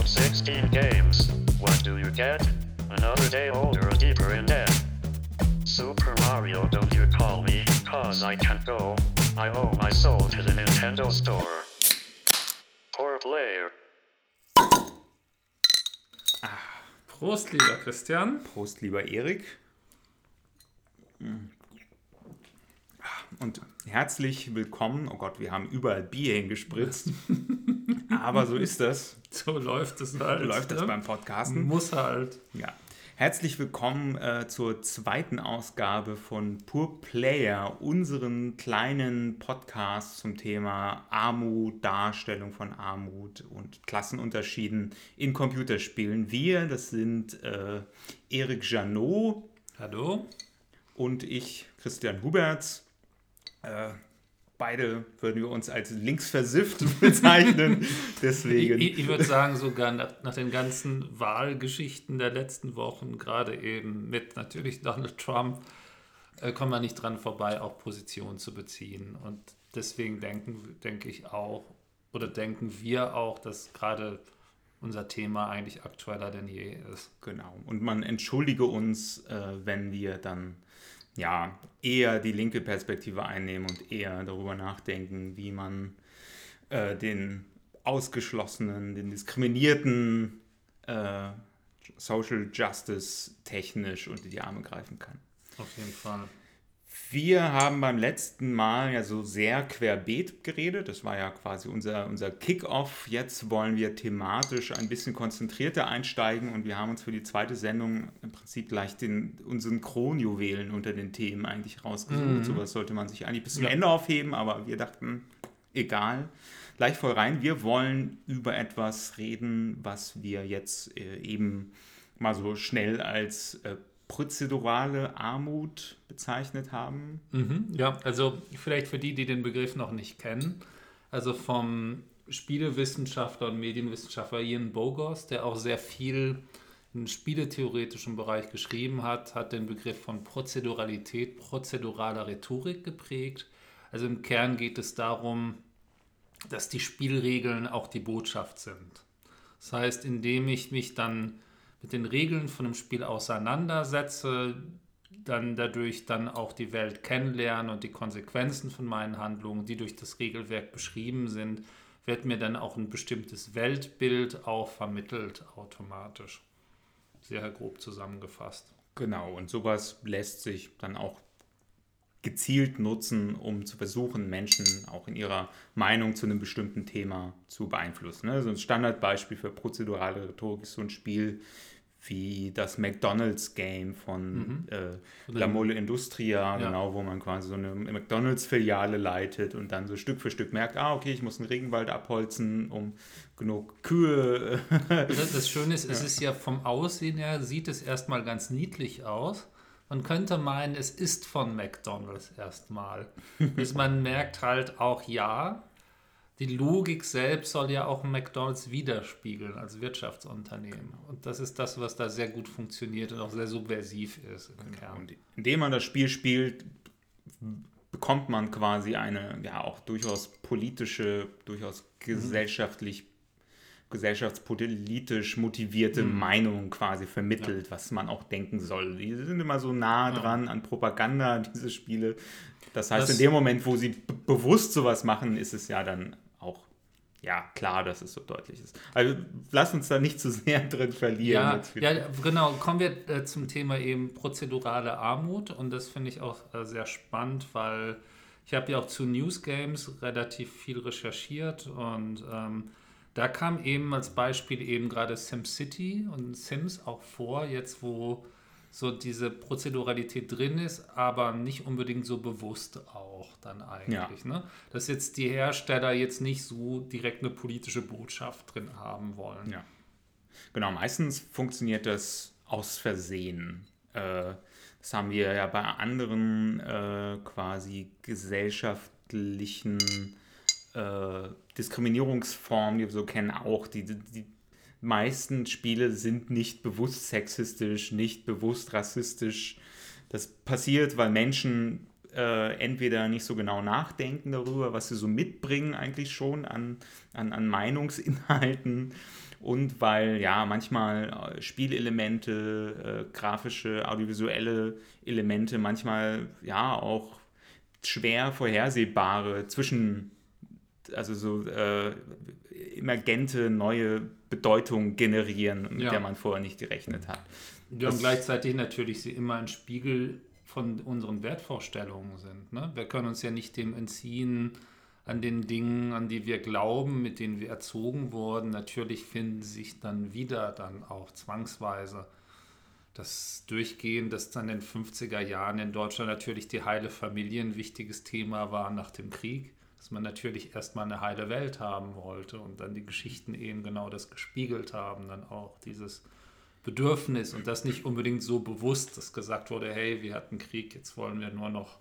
Download 16 games. What do you get? Another day older, deeper in debt. Super Mario, don't you call me, cause I can't go. I owe my soul to the Nintendo Store. Poor player. Ah, Prost, lieber Christian. Prost, lieber Erik. Hm. Ah, und herzlich willkommen. Oh Gott, wir haben überall Bier hingespritzt. Aber so ist das. So läuft es halt. Läuft das ne? beim Podcasten. Muss halt. Ja. Herzlich willkommen äh, zur zweiten Ausgabe von Pur Player, unseren kleinen Podcast zum Thema Armut, Darstellung von Armut und Klassenunterschieden in Computerspielen. Wir, das sind äh, Erik Janot Hallo? und ich, Christian Huberts. Äh, beide würden wir uns als linksversifft bezeichnen. Deswegen. Ich, ich würde sagen, sogar nach, nach den ganzen Wahlgeschichten der letzten Wochen, gerade eben mit natürlich Donald Trump, äh, kommen wir nicht dran vorbei, auch Position zu beziehen. Und deswegen denken, denke ich auch, oder denken wir auch, dass gerade unser Thema eigentlich aktueller denn je ist. Genau. Und man entschuldige uns, äh, wenn wir dann ja eher die linke Perspektive einnehmen und eher darüber nachdenken, wie man äh, den Ausgeschlossenen, den Diskriminierten äh, Social Justice technisch unter die Arme greifen kann. Auf jeden Fall. Wir haben beim letzten Mal ja so sehr querbeet geredet. Das war ja quasi unser, unser Kick-off. Jetzt wollen wir thematisch ein bisschen konzentrierter einsteigen und wir haben uns für die zweite Sendung im Prinzip gleich den, unseren Kronjuwelen unter den Themen eigentlich rausgesucht. Mhm. Sowas sollte man sich eigentlich bis zum Ja. Ende aufheben, aber wir dachten, egal. Gleich voll rein. Wir wollen über etwas reden, was wir jetzt äh, eben mal so schnell als äh, prozedurale Armut bezeichnet haben. Mhm, ja, also vielleicht für die, die den Begriff noch nicht kennen, also vom Spielewissenschaftler und Medienwissenschaftler Ian Bogos, der auch sehr viel im spieletheoretischen Bereich geschrieben hat, hat den Begriff von Prozeduralität, prozeduraler Rhetorik geprägt. Also im Kern geht es darum, dass die Spielregeln auch die Botschaft sind. Das heißt, indem ich mich dann mit den Regeln von einem Spiel auseinandersetze, dann dadurch dann auch die Welt kennenlernen und die Konsequenzen von meinen Handlungen, die durch das Regelwerk beschrieben sind, wird mir dann auch ein bestimmtes Weltbild auch vermittelt automatisch. Sehr grob zusammengefasst. Genau, und sowas lässt sich dann auch gezielt nutzen, um zu versuchen, Menschen auch in ihrer Meinung zu einem bestimmten Thema zu beeinflussen. Ne? So ein Standardbeispiel für prozedurale Rhetorik ist so ein Spiel wie das McDonalds-Game von äh, La Mole Industria, Ja. genau, wo man quasi so eine McDonalds-Filiale leitet und dann so Stück für Stück merkt, ah, okay, ich muss einen Regenwald abholzen, um genug Kühe Das, das Schöne ist, es ist ja vom Aussehen her, sieht es erstmal ganz niedlich aus. Man könnte meinen, es ist von McDonalds erstmal. Bis man merkt halt auch, ja, die Logik selbst soll ja auch McDonalds widerspiegeln als Wirtschaftsunternehmen. Und das ist das, was da sehr gut funktioniert und auch sehr subversiv ist Kern. Und indem man das Spiel spielt, bekommt man quasi eine ja auch durchaus politische, durchaus gesellschaftlich, gesellschaftspolitisch motivierte Meinung quasi vermittelt, was man auch denken soll. Die sind immer so nah dran an Propaganda, diese Spiele. Das heißt, Das- in dem Moment, wo sie bewusst sowas machen, ist es ja dann ja klar, dass es so deutlich ist. Also lass uns da nicht zu sehr drin verlieren. Ja, ja, genau. Kommen wir äh, zum Thema eben prozedurale Armut und das finde ich auch äh, sehr spannend, weil ich habe ja auch zu News Games relativ viel recherchiert und ähm, da kam eben als Beispiel eben gerade SimCity und Sims auch vor, jetzt wo so diese Prozeduralität drin ist, aber nicht unbedingt so bewusst auch dann eigentlich. Ne? Dass jetzt die Hersteller jetzt nicht so direkt eine politische Botschaft drin haben wollen. Ja. Genau, meistens funktioniert das aus Versehen. Äh, das haben wir ja bei anderen äh, quasi gesellschaftlichen äh, Diskriminierungsformen, die wir so kennen, auch. Die, die meisten Spiele sind nicht bewusst sexistisch, nicht bewusst rassistisch. Das passiert, weil Menschen äh, entweder nicht so genau nachdenken darüber, was sie so mitbringen, eigentlich schon an, an, an Meinungsinhalten, und weil ja manchmal äh, Spielelemente, äh, grafische, audiovisuelle Elemente manchmal ja auch schwer vorhersehbare zwischen also so äh, emergente neue Bedeutung generieren, mit Ja. der man vorher nicht gerechnet hat. Ja, Das- und gleichzeitig natürlich sie immer ein Spiegel von unseren Wertvorstellungen sind. Ne? Wir können uns ja nicht dem entziehen, an den Dingen, an die wir glauben, mit denen wir erzogen wurden. Natürlich finden sich dann wieder dann auch zwangsweise das Durchgehen, das dann in den 50er Jahren in Deutschland natürlich die heile Familie ein wichtiges Thema war nach dem Krieg, dass man natürlich erstmal eine heile Welt haben wollte und dann die Geschichten eben genau das gespiegelt haben, dann auch dieses Bedürfnis und das nicht unbedingt so bewusst, dass gesagt wurde, hey, wir hatten Krieg, jetzt wollen wir nur noch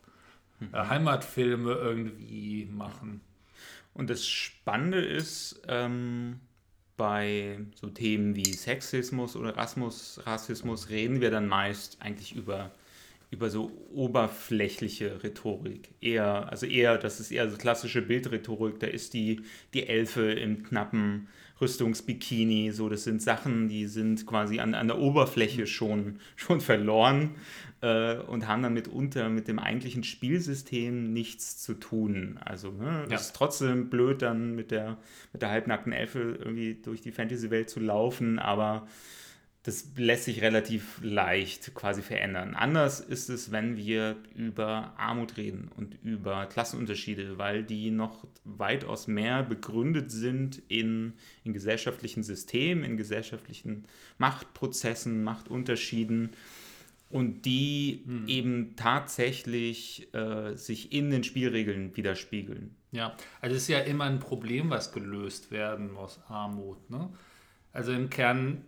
äh, Heimatfilme irgendwie machen. Und das Spannende ist, ähm, bei so Themen wie Sexismus oder Rassismus, Rassismus reden wir dann meist eigentlich über, über so oberflächliche Rhetorik. Eher, also eher, das ist eher so klassische Bildrhetorik, da ist die, die Elfe im knappen Rüstungsbikini, so das sind Sachen, die sind quasi an, an der Oberfläche schon, schon verloren äh, und haben dann mitunter mit dem eigentlichen Spielsystem nichts zu tun. Also ne, das Ja. ist trotzdem blöd, dann mit der, mit der halbnackten Elfe irgendwie durch die Fantasy-Welt zu laufen, aber das lässt sich relativ leicht quasi verändern. Anders ist es, wenn wir über Armut reden und über Klassenunterschiede, weil die noch weitaus mehr begründet sind in, in gesellschaftlichen Systemen, in gesellschaftlichen Machtprozessen, Machtunterschieden und die eben tatsächlich äh, sich in den Spielregeln widerspiegeln. Ja, also es ist ja immer ein Problem, was gelöst werden muss, Armut. Ne? Also im Kern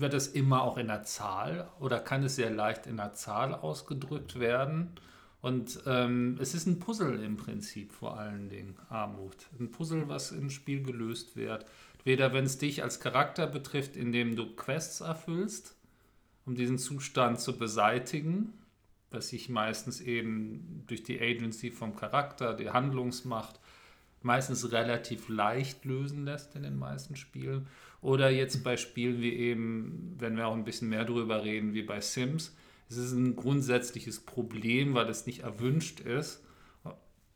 wird es immer auch in der Zahl oder kann es sehr leicht in der Zahl ausgedrückt werden. Und ähm, es ist ein Puzzle im Prinzip vor allen Dingen, Armut. Ein Puzzle, was im Spiel gelöst wird. Weder wenn es dich als Charakter betrifft, indem du Quests erfüllst, um diesen Zustand zu beseitigen, was sich meistens eben durch die Agency vom Charakter, die Handlungsmacht, meistens relativ leicht lösen lässt in den meisten Spielen. Oder jetzt bei Spielen wie eben, wenn wir auch ein bisschen mehr drüber reden, wie bei Sims, es ist ein grundsätzliches Problem, weil es nicht erwünscht ist,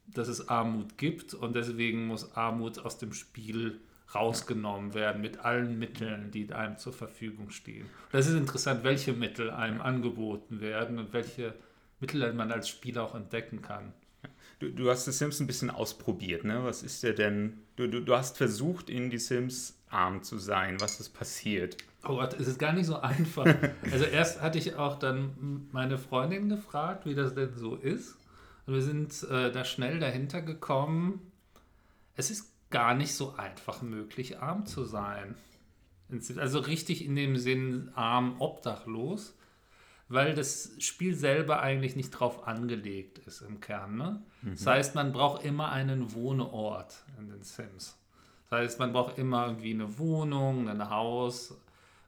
dass es Armut gibt und deswegen muss Armut aus dem Spiel rausgenommen werden mit allen Mitteln, die einem zur Verfügung stehen. Das ist interessant, welche Mittel einem angeboten werden und welche Mittel man als Spieler auch entdecken kann. Du, du hast die Sims ein bisschen ausprobiert, ne? Was ist dir denn? Du, du, du hast versucht, in die Sims arm zu sein. Was ist passiert? Oh Gott, es ist gar nicht so einfach. Also erst hatte ich auch dann meine Freundin gefragt, wie das denn so ist. Und wir sind äh, da schnell dahinter gekommen. Es ist gar nicht so einfach möglich, arm zu sein. Also richtig in dem Sinn arm, obdachlos, weil das Spiel selber eigentlich nicht drauf angelegt ist im Kern. Ne? Das heißt, man braucht immer einen Wohnort in den Sims. Das heißt, man braucht immer irgendwie eine Wohnung, ein Haus,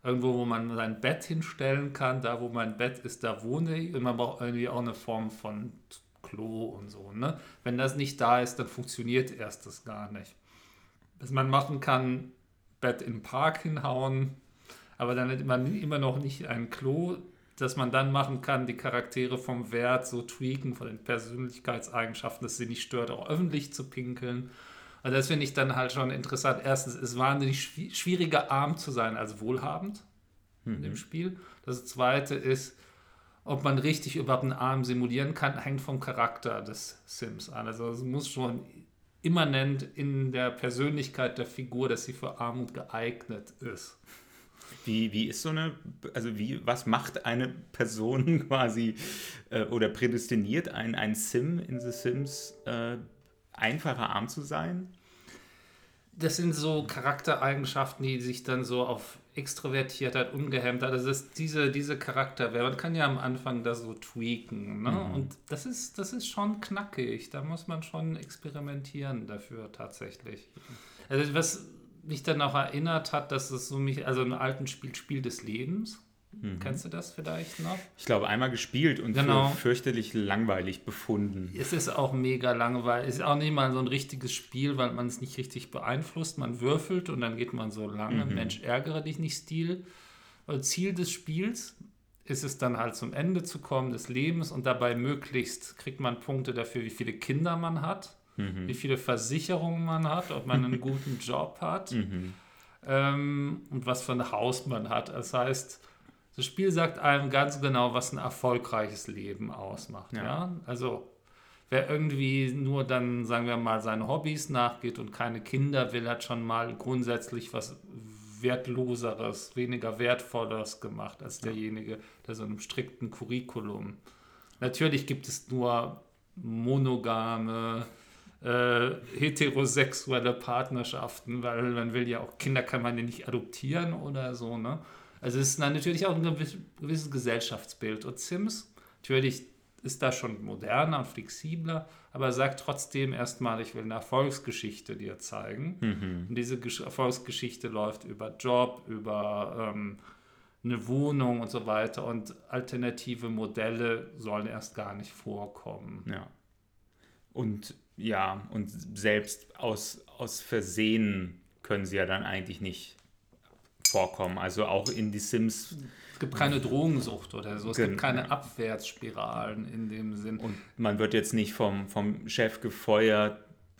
irgendwo, wo man sein Bett hinstellen kann. Da, wo mein Bett ist, da wohne ich. Und man braucht irgendwie auch eine Form von Klo und so. Ne? Wenn das nicht da ist, dann funktioniert erst das gar nicht. Was man machen kann, Bett den Park hinhauen, aber dann hat man immer noch nicht ein Klo, dass man dann machen kann, die Charaktere vom Wert so tweaken, von den Persönlichkeitseigenschaften, dass sie nicht stört, auch öffentlich zu pinkeln. Und das finde ich dann halt schon interessant. Erstens, es ist wahnsinnig schwi- schwieriger, arm zu sein als wohlhabend in dem Spiel. Das zweite ist, ob man richtig überhaupt einen Arm simulieren kann, hängt vom Charakter des Sims an. Also es muss schon immanent in der Persönlichkeit der Figur, dass sie für Armut geeignet ist. Wie, wie ist so eine, also wie, was macht eine Person quasi äh, oder prädestiniert ein, ein Sim in The Sims äh, einfacher arm zu sein? Das sind so Charaktereigenschaften, die sich dann so auf Extrovertiertheit, Ungehemmtheit, also das, diese, diese Charakter, man kann ja am Anfang da so tweaken. Ne? Und das ist, das ist schon knackig. Da muss man schon experimentieren dafür tatsächlich. Also was mich dann auch erinnert hat, dass es so mich, also im alten Spiel Spiel des Lebens, Kennst du das vielleicht noch? Ich glaube, einmal gespielt und Genau. für fürchterlich langweilig befunden. Es ist auch mega langweilig. Es ist auch nicht mal so ein richtiges Spiel, weil man es nicht richtig beeinflusst. Man würfelt und dann geht man so lange. Mensch, ärgere dich nicht, Stil. Und Ziel des Spiels ist es dann halt zum Ende zu kommen des Lebens und dabei möglichst kriegt man Punkte dafür, wie viele Kinder man hat, wie viele Versicherungen man hat, ob man einen guten Job hat ähm, und was für ein Haus man hat. Das heißt, das Spiel sagt einem ganz genau, was ein erfolgreiches Leben ausmacht. Ja. Ja. Also wer irgendwie nur dann, sagen wir mal, seinen Hobbys nachgeht und keine Kinder will, hat schon mal grundsätzlich was Wertloseres, weniger Wertvolleres gemacht als derjenige, der so einem strikten Curriculum. Natürlich gibt es nur monogame, äh, heterosexuelle Partnerschaften, weil man will ja auch, Kinder kann man ja nicht adoptieren oder so, ne? Also es ist natürlich auch ein gewiss- gewisses Gesellschaftsbild. Und Sims, natürlich ist da schon moderner und flexibler, aber sagt trotzdem erstmal, ich will eine Erfolgsgeschichte dir zeigen. Und diese Gesch- Erfolgsgeschichte läuft über Job, über ähm, eine Wohnung und so weiter. Und alternative Modelle sollen erst gar nicht vorkommen. Ja. Und ja, und selbst aus, aus Versehen können sie ja dann eigentlich nicht vorkommen. Also auch in die Sims Es gibt keine Drogensucht oder so. Es gibt keine. Abwärtsspiralen in dem Sinn. und man wird jetzt nicht vom, vom Chef gefeuert,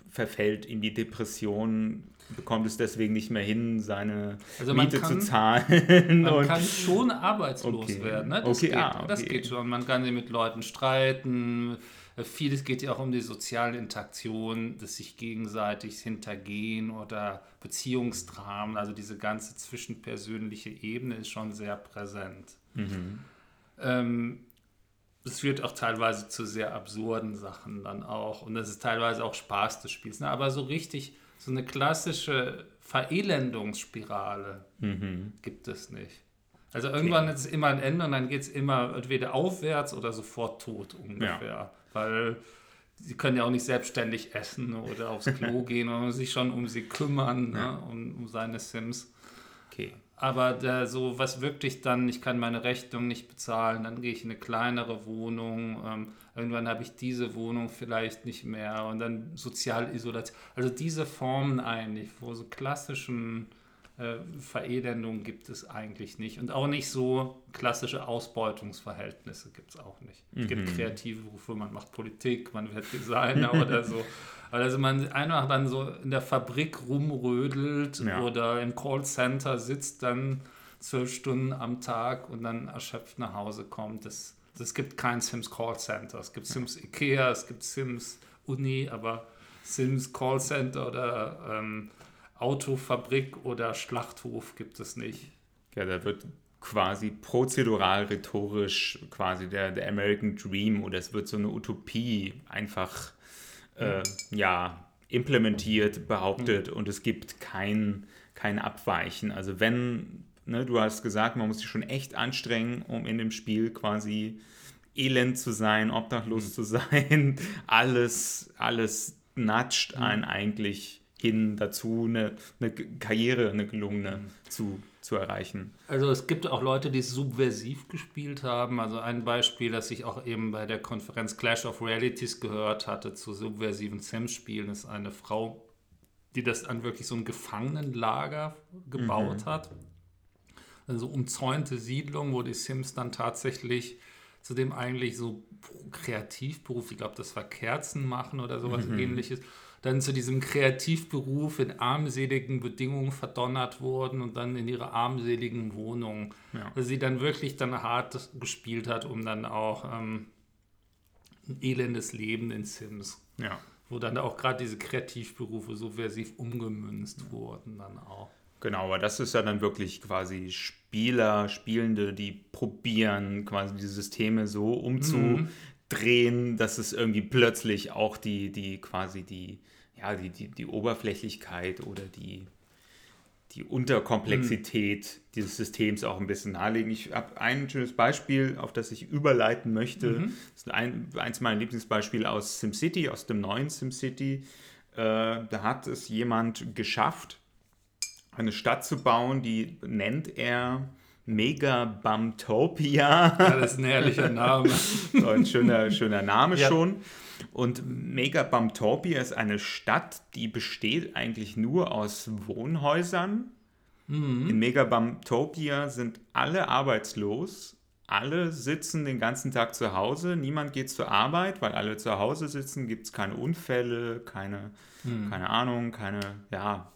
verfällt in die Depression, bekommt es deswegen nicht mehr hin, seine Also Miete kann- zu zahlen. Man und kann schon arbeitslos Okay. werden. Ne? Das, Okay, geht, ah, das okay. geht schon. Man kann sich mit Leuten streiten. Vieles geht ja auch um die soziale Interaktion, das sich gegenseitig hintergehen oder Beziehungsdramen. Also diese ganze zwischenpersönliche Ebene ist schon sehr präsent. Ähm, es führt auch teilweise zu sehr absurden Sachen dann auch. Und das ist teilweise auch Spaß des Spiels. Ne? Aber so richtig, so eine klassische Verelendungsspirale gibt es nicht. Also irgendwann ist es immer ein Ende und dann geht es immer entweder aufwärts oder sofort tot ungefähr. Weil sie können ja auch nicht selbstständig essen oder aufs Klo gehen und sich schon um sie kümmern, ne? um, um seine Sims. Aber der, so was wirklich dann, ich kann meine Rechnung nicht bezahlen, dann gehe ich in eine kleinere Wohnung. Ähm, irgendwann habe ich diese Wohnung vielleicht nicht mehr und dann Sozialisolation. Also diese Formen eigentlich, wo so klassischen äh, Verelendungen gibt es eigentlich nicht. Und auch nicht so klassische Ausbeutungsverhältnisse gibt es auch nicht. Es gibt kreative Berufe, man macht Politik, man wird Designer oder so. Also man einfach dann so in der Fabrik rumrödelt Ja. oder im Callcenter sitzt dann zwölf Stunden am Tag und dann erschöpft nach Hause kommt. Das, das gibt kein Sims Callcenter. Es gibt Sims Ikea, es gibt Sims Uni, aber Sims Callcenter oder ähm, Autofabrik oder Schlachthof gibt es nicht. Ja, da wird quasi prozedural rhetorisch quasi der, der American Dream oder es wird so eine Utopie einfach äh, ja, implementiert, behauptet und es gibt kein, kein Abweichen. Also wenn, ne, du hast gesagt, man muss sich schon echt anstrengen, um in dem Spiel quasi elend zu sein, obdachlos zu sein, alles, alles natscht einen eigentlich hin dazu, eine, eine Karriere, eine gelungene zu, zu erreichen. Also es gibt auch Leute, die es subversiv gespielt haben. Also ein Beispiel, das ich auch eben bei der Konferenz Clash of Realities gehört hatte zu subversiven Sims-Spielen, ist eine Frau, die das an wirklich so ein Gefangenenlager gebaut hat. Also umzäunte Siedlung, wo die Sims dann tatsächlich zu dem eigentlich so Kreativberuf, ich glaube, das war Kerzen machen oder sowas ähnliches, dann zu diesem Kreativberuf in armseligen Bedingungen verdonnert wurden und dann in ihre armseligen Wohnungen. Ja. Also sie dann wirklich dann hart gespielt hat, um dann auch ähm, ein elendes Leben in Sims, Ja. wo dann auch gerade diese Kreativberufe subversiv umgemünzt wurden dann auch. Genau, aber das ist ja dann wirklich quasi Spieler, Spielende, die probieren, quasi die Systeme so umzudrehen, dass es irgendwie plötzlich auch die, die quasi die, ja, die, die, die Oberflächlichkeit oder die, die Unterkomplexität dieses Systems auch ein bisschen nahelegen. Ich habe ein schönes Beispiel, auf das ich überleiten möchte. Das ist ein, eins meiner Lieblingsbeispiele aus SimCity, aus dem neuen SimCity. Äh, da hat es jemand geschafft, eine Stadt zu bauen, die nennt er Megabumtopia. Ja, das ist ein herrlicher Name. so ein schöner, schöner Name Ja. schon. Und Megabumtopia ist eine Stadt, die besteht eigentlich nur aus Wohnhäusern. In Megabumtopia sind alle arbeitslos. Alle sitzen den ganzen Tag zu Hause. Niemand geht zur Arbeit, weil alle zu Hause sitzen. Gibt es keine Unfälle, keine, keine Ahnung, keine, ja,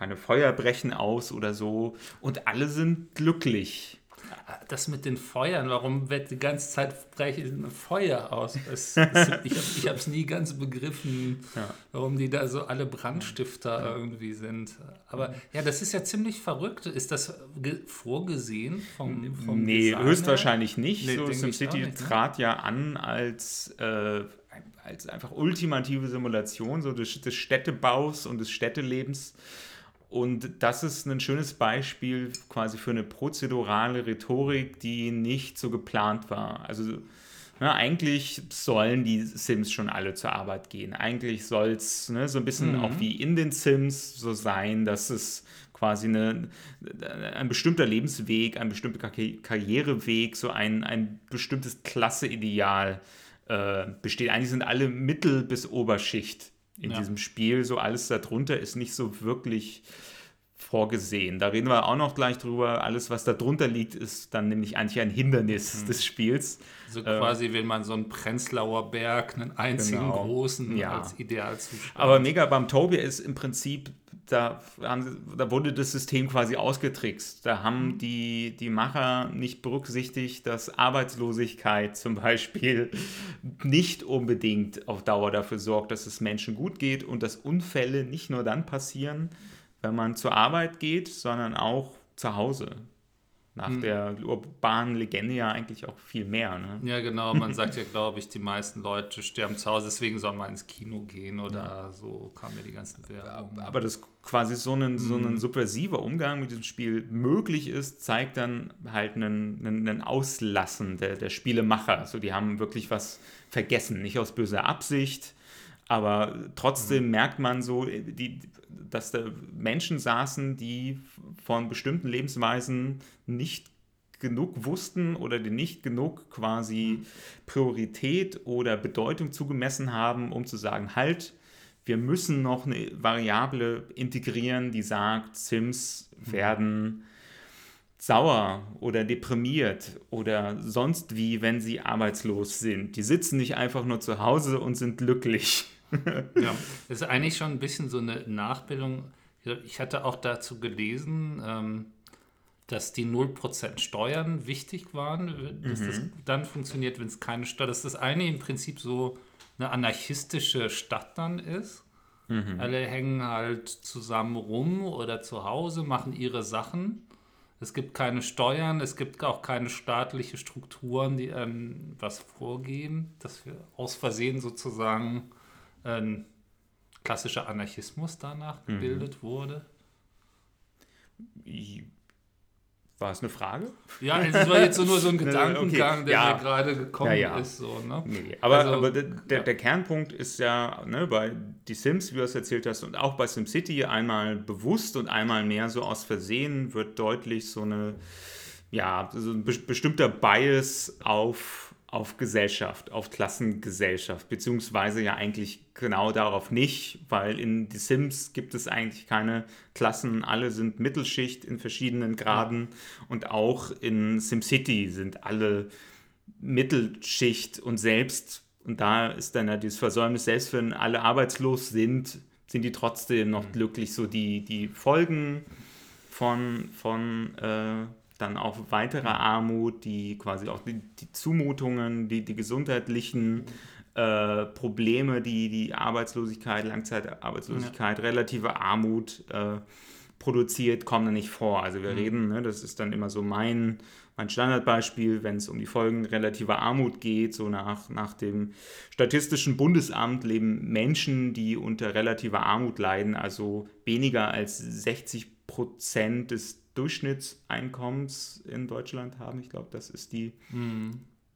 keine Feuer brechen aus oder so. Und alle sind glücklich. Das mit den Feuern, warum wird die ganze Zeit brechen Feuer aus? Es, es, ich habe es nie ganz begriffen, Ja. warum die da so alle Brandstifter irgendwie sind. Aber ja, das ist ja ziemlich verrückt. Ist das ge- vorgesehen vom, vom Nee, Designer? höchstwahrscheinlich nicht. Nee, so SimCity ne? trat ja an als, äh, als einfach ultimative Simulation so des, des Städtebaus und des Städtelebens. Und das ist ein schönes Beispiel quasi für eine prozedurale Rhetorik, die nicht so geplant war. Also ja, eigentlich sollen die Sims schon alle zur Arbeit gehen. Eigentlich soll es ne, so ein bisschen Mhm. auch wie in den Sims so sein, dass es quasi eine, ein bestimmter Lebensweg, ein bestimmter Karri- Karriereweg, so ein, ein bestimmtes Klasseideal äh, besteht. Eigentlich sind alle Mittel- bis Oberschicht in Ja. diesem Spiel. So alles darunter ist nicht so wirklich vorgesehen. Da reden wir auch noch gleich drüber. Alles, was da drunter liegt, ist dann nämlich eigentlich ein Hindernis des Spiels. So quasi, wenn man so einen Prenzlauer Berg, einen einzigen Genau. großen Ja. als Idealzustand. Aber Megabumtopia ist im Prinzip, da, haben, da wurde das System quasi ausgetrickst. Da haben die, die Macher nicht berücksichtigt, dass Arbeitslosigkeit zum Beispiel nicht unbedingt auf Dauer dafür sorgt, dass es Menschen gut geht und dass Unfälle nicht nur dann passieren, wenn man zur Arbeit geht, sondern auch zu Hause. Nach der urbanen Legende ja eigentlich auch viel mehr. Ne? Ja, genau. Man sagt ja, glaube ich, die meisten Leute sterben zu Hause, deswegen soll man ins Kino gehen oder so kam mir die ganzen Werbung. aber dass quasi so ein, so ein subversiver Umgang mit diesem Spiel möglich ist, zeigt dann halt einen, einen, einen Auslassen der, der Spielemacher. So, die haben wirklich was vergessen, nicht aus böser Absicht, aber trotzdem merkt man so, die, dass da Menschen saßen, die von bestimmten Lebensweisen nicht genug wussten oder die nicht genug quasi Priorität oder Bedeutung zugemessen haben, um zu sagen, halt, wir müssen noch eine Variable integrieren, die sagt, Sims werden sauer oder deprimiert oder sonst wie, wenn sie arbeitslos sind. Die sitzen nicht einfach nur zu Hause und sind glücklich. Ja, das ist eigentlich schon ein bisschen so eine Nachbildung. Ich hatte auch dazu gelesen, ähm, dass die 0% Steuern wichtig waren, dass das dann funktioniert, wenn es keine Steuern dass das eine im Prinzip so eine anarchistische Stadt dann ist. Alle hängen halt zusammen rum oder zu Hause, machen ihre Sachen. Es gibt keine Steuern, es gibt auch keine staatliche Strukturen, die ähm, was vorgeben, dass wir aus Versehen sozusagen ein klassischer Anarchismus danach gebildet wurde. War es eine Frage? Ja, also es war jetzt so nur so ein Okay, Gedankengang, der ja. mir gerade gekommen Ja, ja. ist. So, ne? Nee, aber, Also, aber der, der, der Kernpunkt ist ja ne, bei Die Sims, wie du es erzählt hast, und auch bei SimCity einmal bewusst und einmal mehr so aus Versehen wird deutlich so eine, ja, so ein be bestimmter Bias auf, auf Gesellschaft, auf Klassengesellschaft, beziehungsweise ja eigentlich genau darauf nicht, weil in Die Sims gibt es eigentlich keine Klassen, alle sind Mittelschicht in verschiedenen Graden und auch in SimCity sind alle Mittelschicht und selbst, und da ist dann ja dieses Versäumnis, selbst wenn alle arbeitslos sind, sind die trotzdem noch glücklich. So die, die Folgen von, von äh, dann auch weiterer Armut, die quasi auch die, die Zumutungen, die, die gesundheitlichen äh, Probleme, die die Arbeitslosigkeit, Langzeitarbeitslosigkeit, relative Armut äh, produziert, kommen da nicht vor. Also wir reden, ne, das ist dann immer so mein, mein Standardbeispiel, wenn es um die Folgen relativer Armut geht, so nach, nach dem Statistischen Bundesamt leben Menschen, die unter relativer Armut leiden, also weniger als 60 Prozent des Durchschnittseinkommens in Deutschland haben. Ich glaube, das ist die,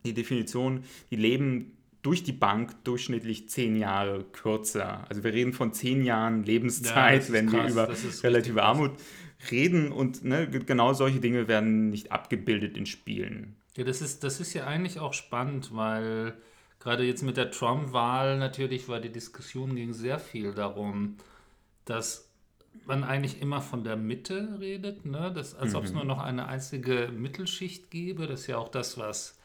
die Definition. Die leben durch die Bank durchschnittlich zehn Jahre kürzer. Also wir reden von zehn Jahren Lebenszeit, Ja, wenn krass, wir über relative. Armut reden und ne, genau solche Dinge werden nicht abgebildet in Spielen. Ja, das ist, das ist ja eigentlich auch spannend, weil gerade jetzt mit der Trump-Wahl natürlich war die Diskussion ging sehr viel darum, dass man eigentlich immer von der Mitte redet, ne? das, als ob es nur noch eine einzige Mittelschicht gäbe. Das ist ja auch das, was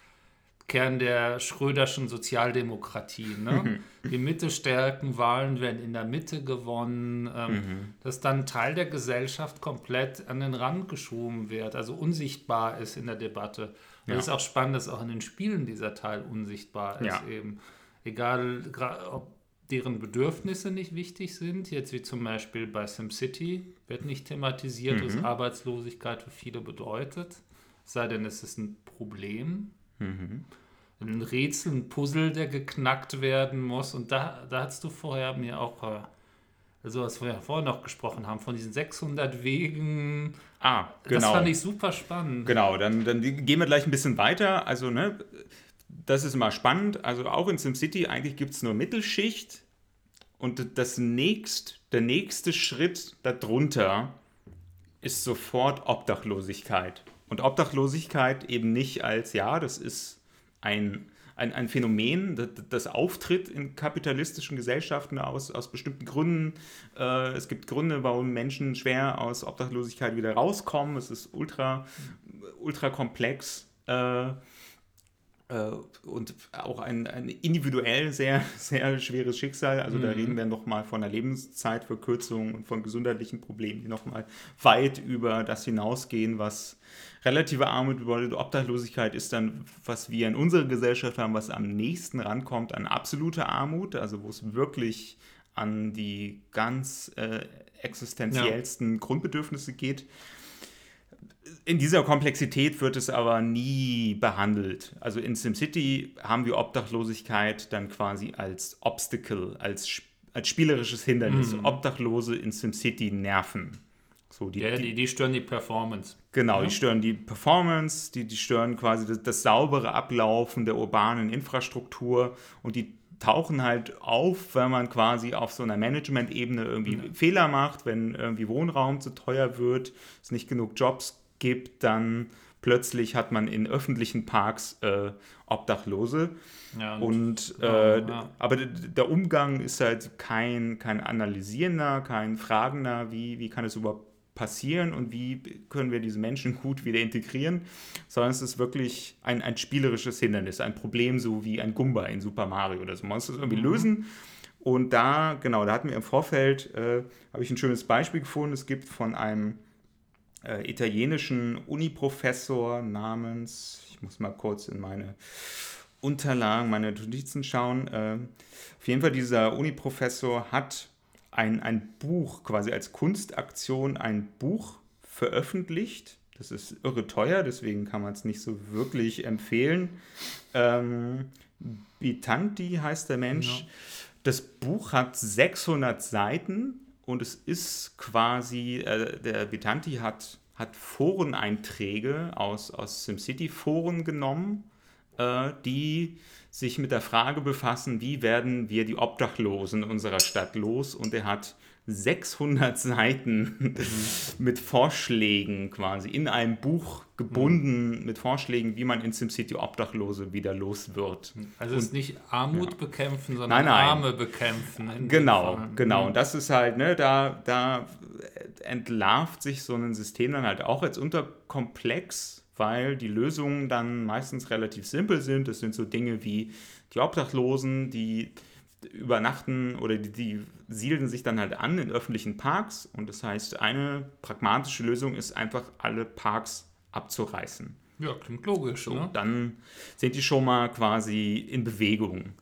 Kern der Schröderschen Sozialdemokratie. Ne? Die Mitte stärken, Wahlen werden in der Mitte gewonnen, ähm, dass dann Teil der Gesellschaft komplett an den Rand geschoben wird, also unsichtbar ist in der Debatte. Und Ja. es ist auch spannend, dass auch in den Spielen dieser Teil unsichtbar ist Ja. eben. Egal, ob deren Bedürfnisse nicht wichtig sind, jetzt wie zum Beispiel bei SimCity, wird nicht thematisiert, was Arbeitslosigkeit für viele bedeutet, es sei denn, es ist ein Problem ein Rätsel, ein Puzzle, der geknackt werden muss. Und da, da hast du vorher mir auch, äh, also was wir ja vorher noch gesprochen haben, von diesen 600 Wegen. Ah, Das genau. fand ich super spannend. Genau, dann, dann gehen wir gleich ein bisschen weiter. Also, ne, das ist immer spannend. Also auch in SimCity eigentlich gibt es nur Mittelschicht und das nächst, der nächste Schritt darunter ist sofort Obdachlosigkeit. Und Obdachlosigkeit eben nicht als, ja, das ist ein, ein, ein Phänomen, das, das auftritt in kapitalistischen Gesellschaften aus, aus bestimmten Gründen. Äh, es gibt Gründe, warum Menschen schwer aus Obdachlosigkeit wieder rauskommen. Es ist ultra, ultra komplex. Äh, und auch ein, ein individuell sehr, sehr schweres Schicksal. Also da reden wir nochmal von einer Lebenszeitverkürzung und von gesundheitlichen Problemen, die nochmal weit über das hinausgehen, was relative Armut bedeutet. Obdachlosigkeit ist dann, was wir in unserer Gesellschaft haben, was am nächsten rankommt an absolute Armut, also wo es wirklich an die ganz äh, existenziellsten Grundbedürfnisse geht. In dieser Komplexität wird es aber nie behandelt. Also in SimCity haben wir Obdachlosigkeit dann quasi als Obstacle, als, als spielerisches Hindernis. Obdachlose in SimCity nerven. So, die, Ja, die, die, stören die Performance. Genau, die stören die Performance, die, die stören quasi das, das saubere Ablaufen der urbanen Infrastruktur und die tauchen halt auf, wenn man quasi auf so einer Management-Ebene irgendwie Fehler macht, wenn irgendwie Wohnraum zu teuer wird, es nicht genug Jobs gibt, dann plötzlich hat man in öffentlichen Parks äh, Obdachlose. Ja, Und genau, äh, ja. aber der Umgang ist halt kein, kein analysierender, kein fragender, wie, wie kann es überhaupt passieren und wie können wir diese Menschen gut wieder integrieren, sondern es ist wirklich ein, ein spielerisches Hindernis, ein Problem, so wie ein Gumba in Super Mario oder so. Man muss das irgendwie lösen. Und da, genau, da hatten wir im Vorfeld, äh, habe ich ein schönes Beispiel gefunden. Es gibt von einem äh, italienischen Uniprofessor namens, ich muss mal kurz in meine Unterlagen, meine Notizen schauen. Äh, auf jeden Fall, dieser Uniprofessor hat ein, ein Buch, quasi als Kunstaktion ein Buch veröffentlicht. Das ist irre teuer, deswegen kann man es nicht so wirklich empfehlen. Ähm, Bitanti heißt der Mensch. Ja. Das Buch hat 600 Seiten und es ist quasi, äh, der Bitanti hat, hat Foreneinträge aus, aus SimCity-Foren genommen, äh, die sich mit der Frage befassen, wie werden wir die Obdachlosen unserer Stadt los? Und er hat 600 Seiten mit Vorschlägen quasi in einem Buch gebunden, mit Vorschlägen, wie man in SimCity Obdachlose wieder los wird. Also es ist nicht Armut bekämpfen, sondern Nein, nein. Arme bekämpfen. Genau, Fall. genau. Und das ist halt, ne, da, da entlarvt sich so ein System dann halt auch als unterkomplex, weil die Lösungen dann meistens relativ simpel sind. Das sind so Dinge wie die Obdachlosen, die übernachten oder die, die siedeln sich dann halt an in öffentlichen Parks. Und das heißt, eine pragmatische Lösung ist einfach, alle Parks abzureißen. Ja, klingt logisch. So, ne? dann sind die schon mal quasi in Bewegung.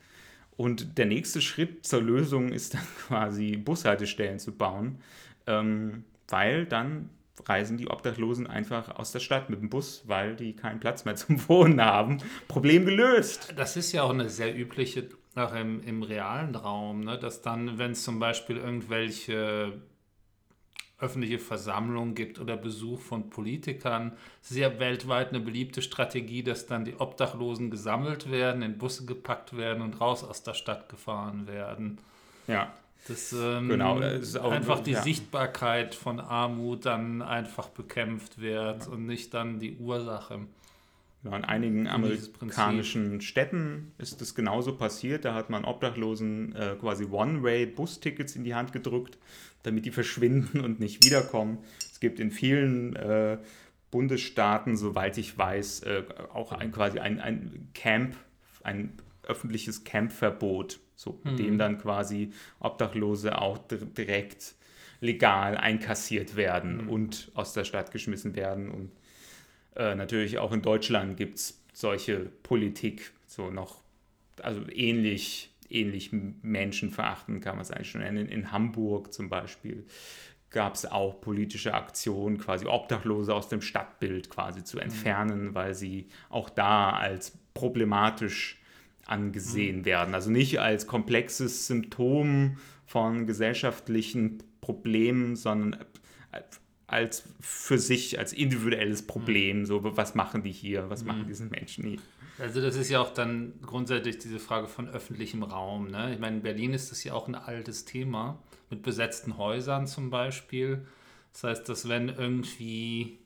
Und der nächste Schritt zur Lösung ist dann quasi Bushaltestellen zu bauen, ähm, weil dann reisen die Obdachlosen einfach aus der Stadt mit dem Bus, weil die keinen Platz mehr zum Wohnen haben. Problem gelöst. Das ist ja auch eine sehr übliche, auch im, im realen Raum, ne? dass dann, wenn es zum Beispiel irgendwelche öffentliche Versammlungen gibt oder Besuch von Politikern. Ja weltweit eine beliebte Strategie, dass dann die Obdachlosen gesammelt werden, in Busse gepackt werden und raus aus der Stadt gefahren werden. Ja. Das ähm, Genau, das ist auch- einfach die ja. Sichtbarkeit von Armut dann einfach bekämpft wird und nicht dann die Ursache. Ja, in einigen amerikanischen Städten ist das genauso passiert. Da hat man Obdachlosen äh, quasi One-Way-Bustickets in die Hand gedrückt, damit die verschwinden und nicht wiederkommen. Es gibt in vielen äh, Bundesstaaten, soweit ich weiß, äh, auch ein, quasi ein, ein Camp, ein öffentliches Campverbot, so, mit dem dann quasi Obdachlose auch dir- direkt legal einkassiert werden und aus der Stadt geschmissen werden und äh, natürlich auch in Deutschland gibt es solche Politik, so noch, also ähnlich, ähnlich menschenverachtend kann man es eigentlich schon nennen. In Hamburg zum Beispiel gab es auch politische Aktionen, quasi Obdachlose aus dem Stadtbild quasi zu entfernen, weil sie auch da als problematisch angesehen werden. Also nicht als komplexes Symptom von gesellschaftlichen Problemen, sondern als für sich, als individuelles Problem. So, was machen die hier? Was machen diese Menschen hier? Also das ist ja auch dann grundsätzlich diese Frage von öffentlichem Raum. Ne? Ich meine, in Berlin ist das ja auch ein altes Thema mit besetzten Häusern zum Beispiel. Das heißt, dass wenn irgendwie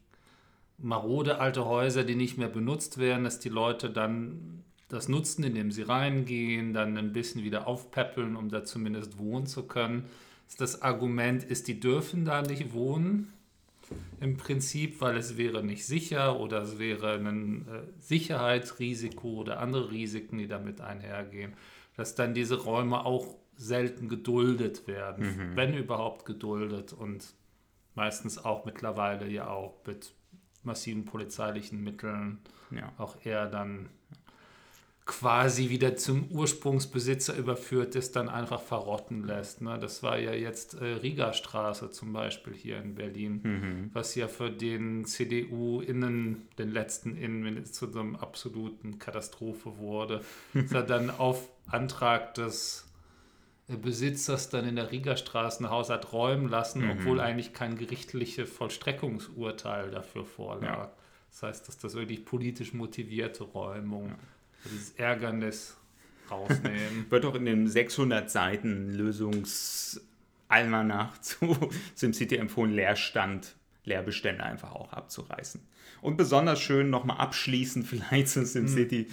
marode alte Häuser, die nicht mehr benutzt werden, dass die Leute dann das nutzen, indem sie reingehen, dann ein bisschen wieder aufpäppeln, um da zumindest wohnen zu können. Das Argument ist, die dürfen da nicht wohnen im Prinzip, weil es wäre nicht sicher oder es wäre ein äh, Sicherheitsrisiko oder andere Risiken, die damit einhergehen, dass dann diese Räume auch selten geduldet werden, wenn überhaupt geduldet und meistens auch mittlerweile ja auch mit massiven polizeilichen Mitteln Ja. auch eher dann quasi wieder zum Ursprungsbesitzer überführt ist, dann einfach verrotten lässt. Ne? Das war ja jetzt äh, Rigastraße zum Beispiel hier in Berlin, was ja für den CDU-Innen, den letzten Innenminister, zu so einem absoluten Katastrophe wurde. Das hat dann auf Antrag des äh, Besitzers dann in der Rigastraße ein Haus hat räumen lassen, obwohl eigentlich kein gerichtliches Vollstreckungsurteil dafür vorlag. Ja. Das heißt, dass das wirklich politisch motivierte Räumung, dieses Ärgernis rausnehmen. Wird auch in dem 600 Seiten Lösungsalmanach zu SimCity empfohlen, Leerstand, Leerbestände einfach auch abzureißen. Und besonders schön nochmal abschließend vielleicht zu SimCity.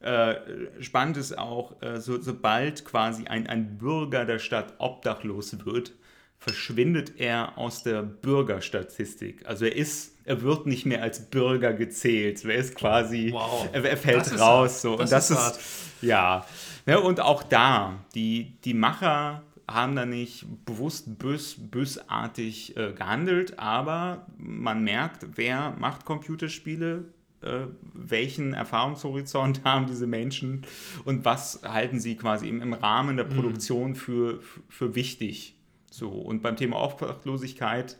Äh, spannend ist auch, äh, so, sobald quasi ein, ein Bürger der Stadt obdachlos wird, verschwindet er aus der Bürgerstatistik. Also er ist, er wird nicht mehr als Bürger gezählt. Er ist quasi, Wow. er, er fällt Das ist raus. hart. So. Das und das ist ist, ja. ja. Und auch da, die, die Macher haben da nicht bewusst bös, bösartig äh, gehandelt, aber man merkt, wer macht Computerspiele, äh, welchen Erfahrungshorizont haben diese Menschen und was halten sie quasi im, im Rahmen der Produktion für, für wichtig. So, und beim Thema Obdachlosigkeit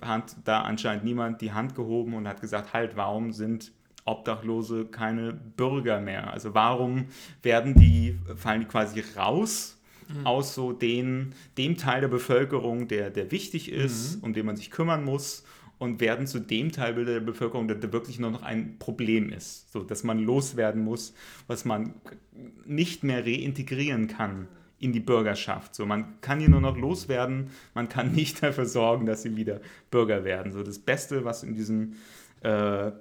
hat da anscheinend niemand die Hand gehoben und hat gesagt, halt, warum sind Obdachlose keine Bürger mehr? Also warum werden die, fallen die quasi raus aus so den, dem Teil der Bevölkerung, der, der wichtig ist, um den man sich kümmern muss und werden zu dem Teil der Bevölkerung, der, der wirklich nur noch ein Problem ist, so dass man loswerden muss, was man nicht mehr reintegrieren kann in die Bürgerschaft. So, man kann hier nur noch loswerden, man kann nicht dafür sorgen, dass sie wieder Bürger werden. So, das Beste, was in diesem äh,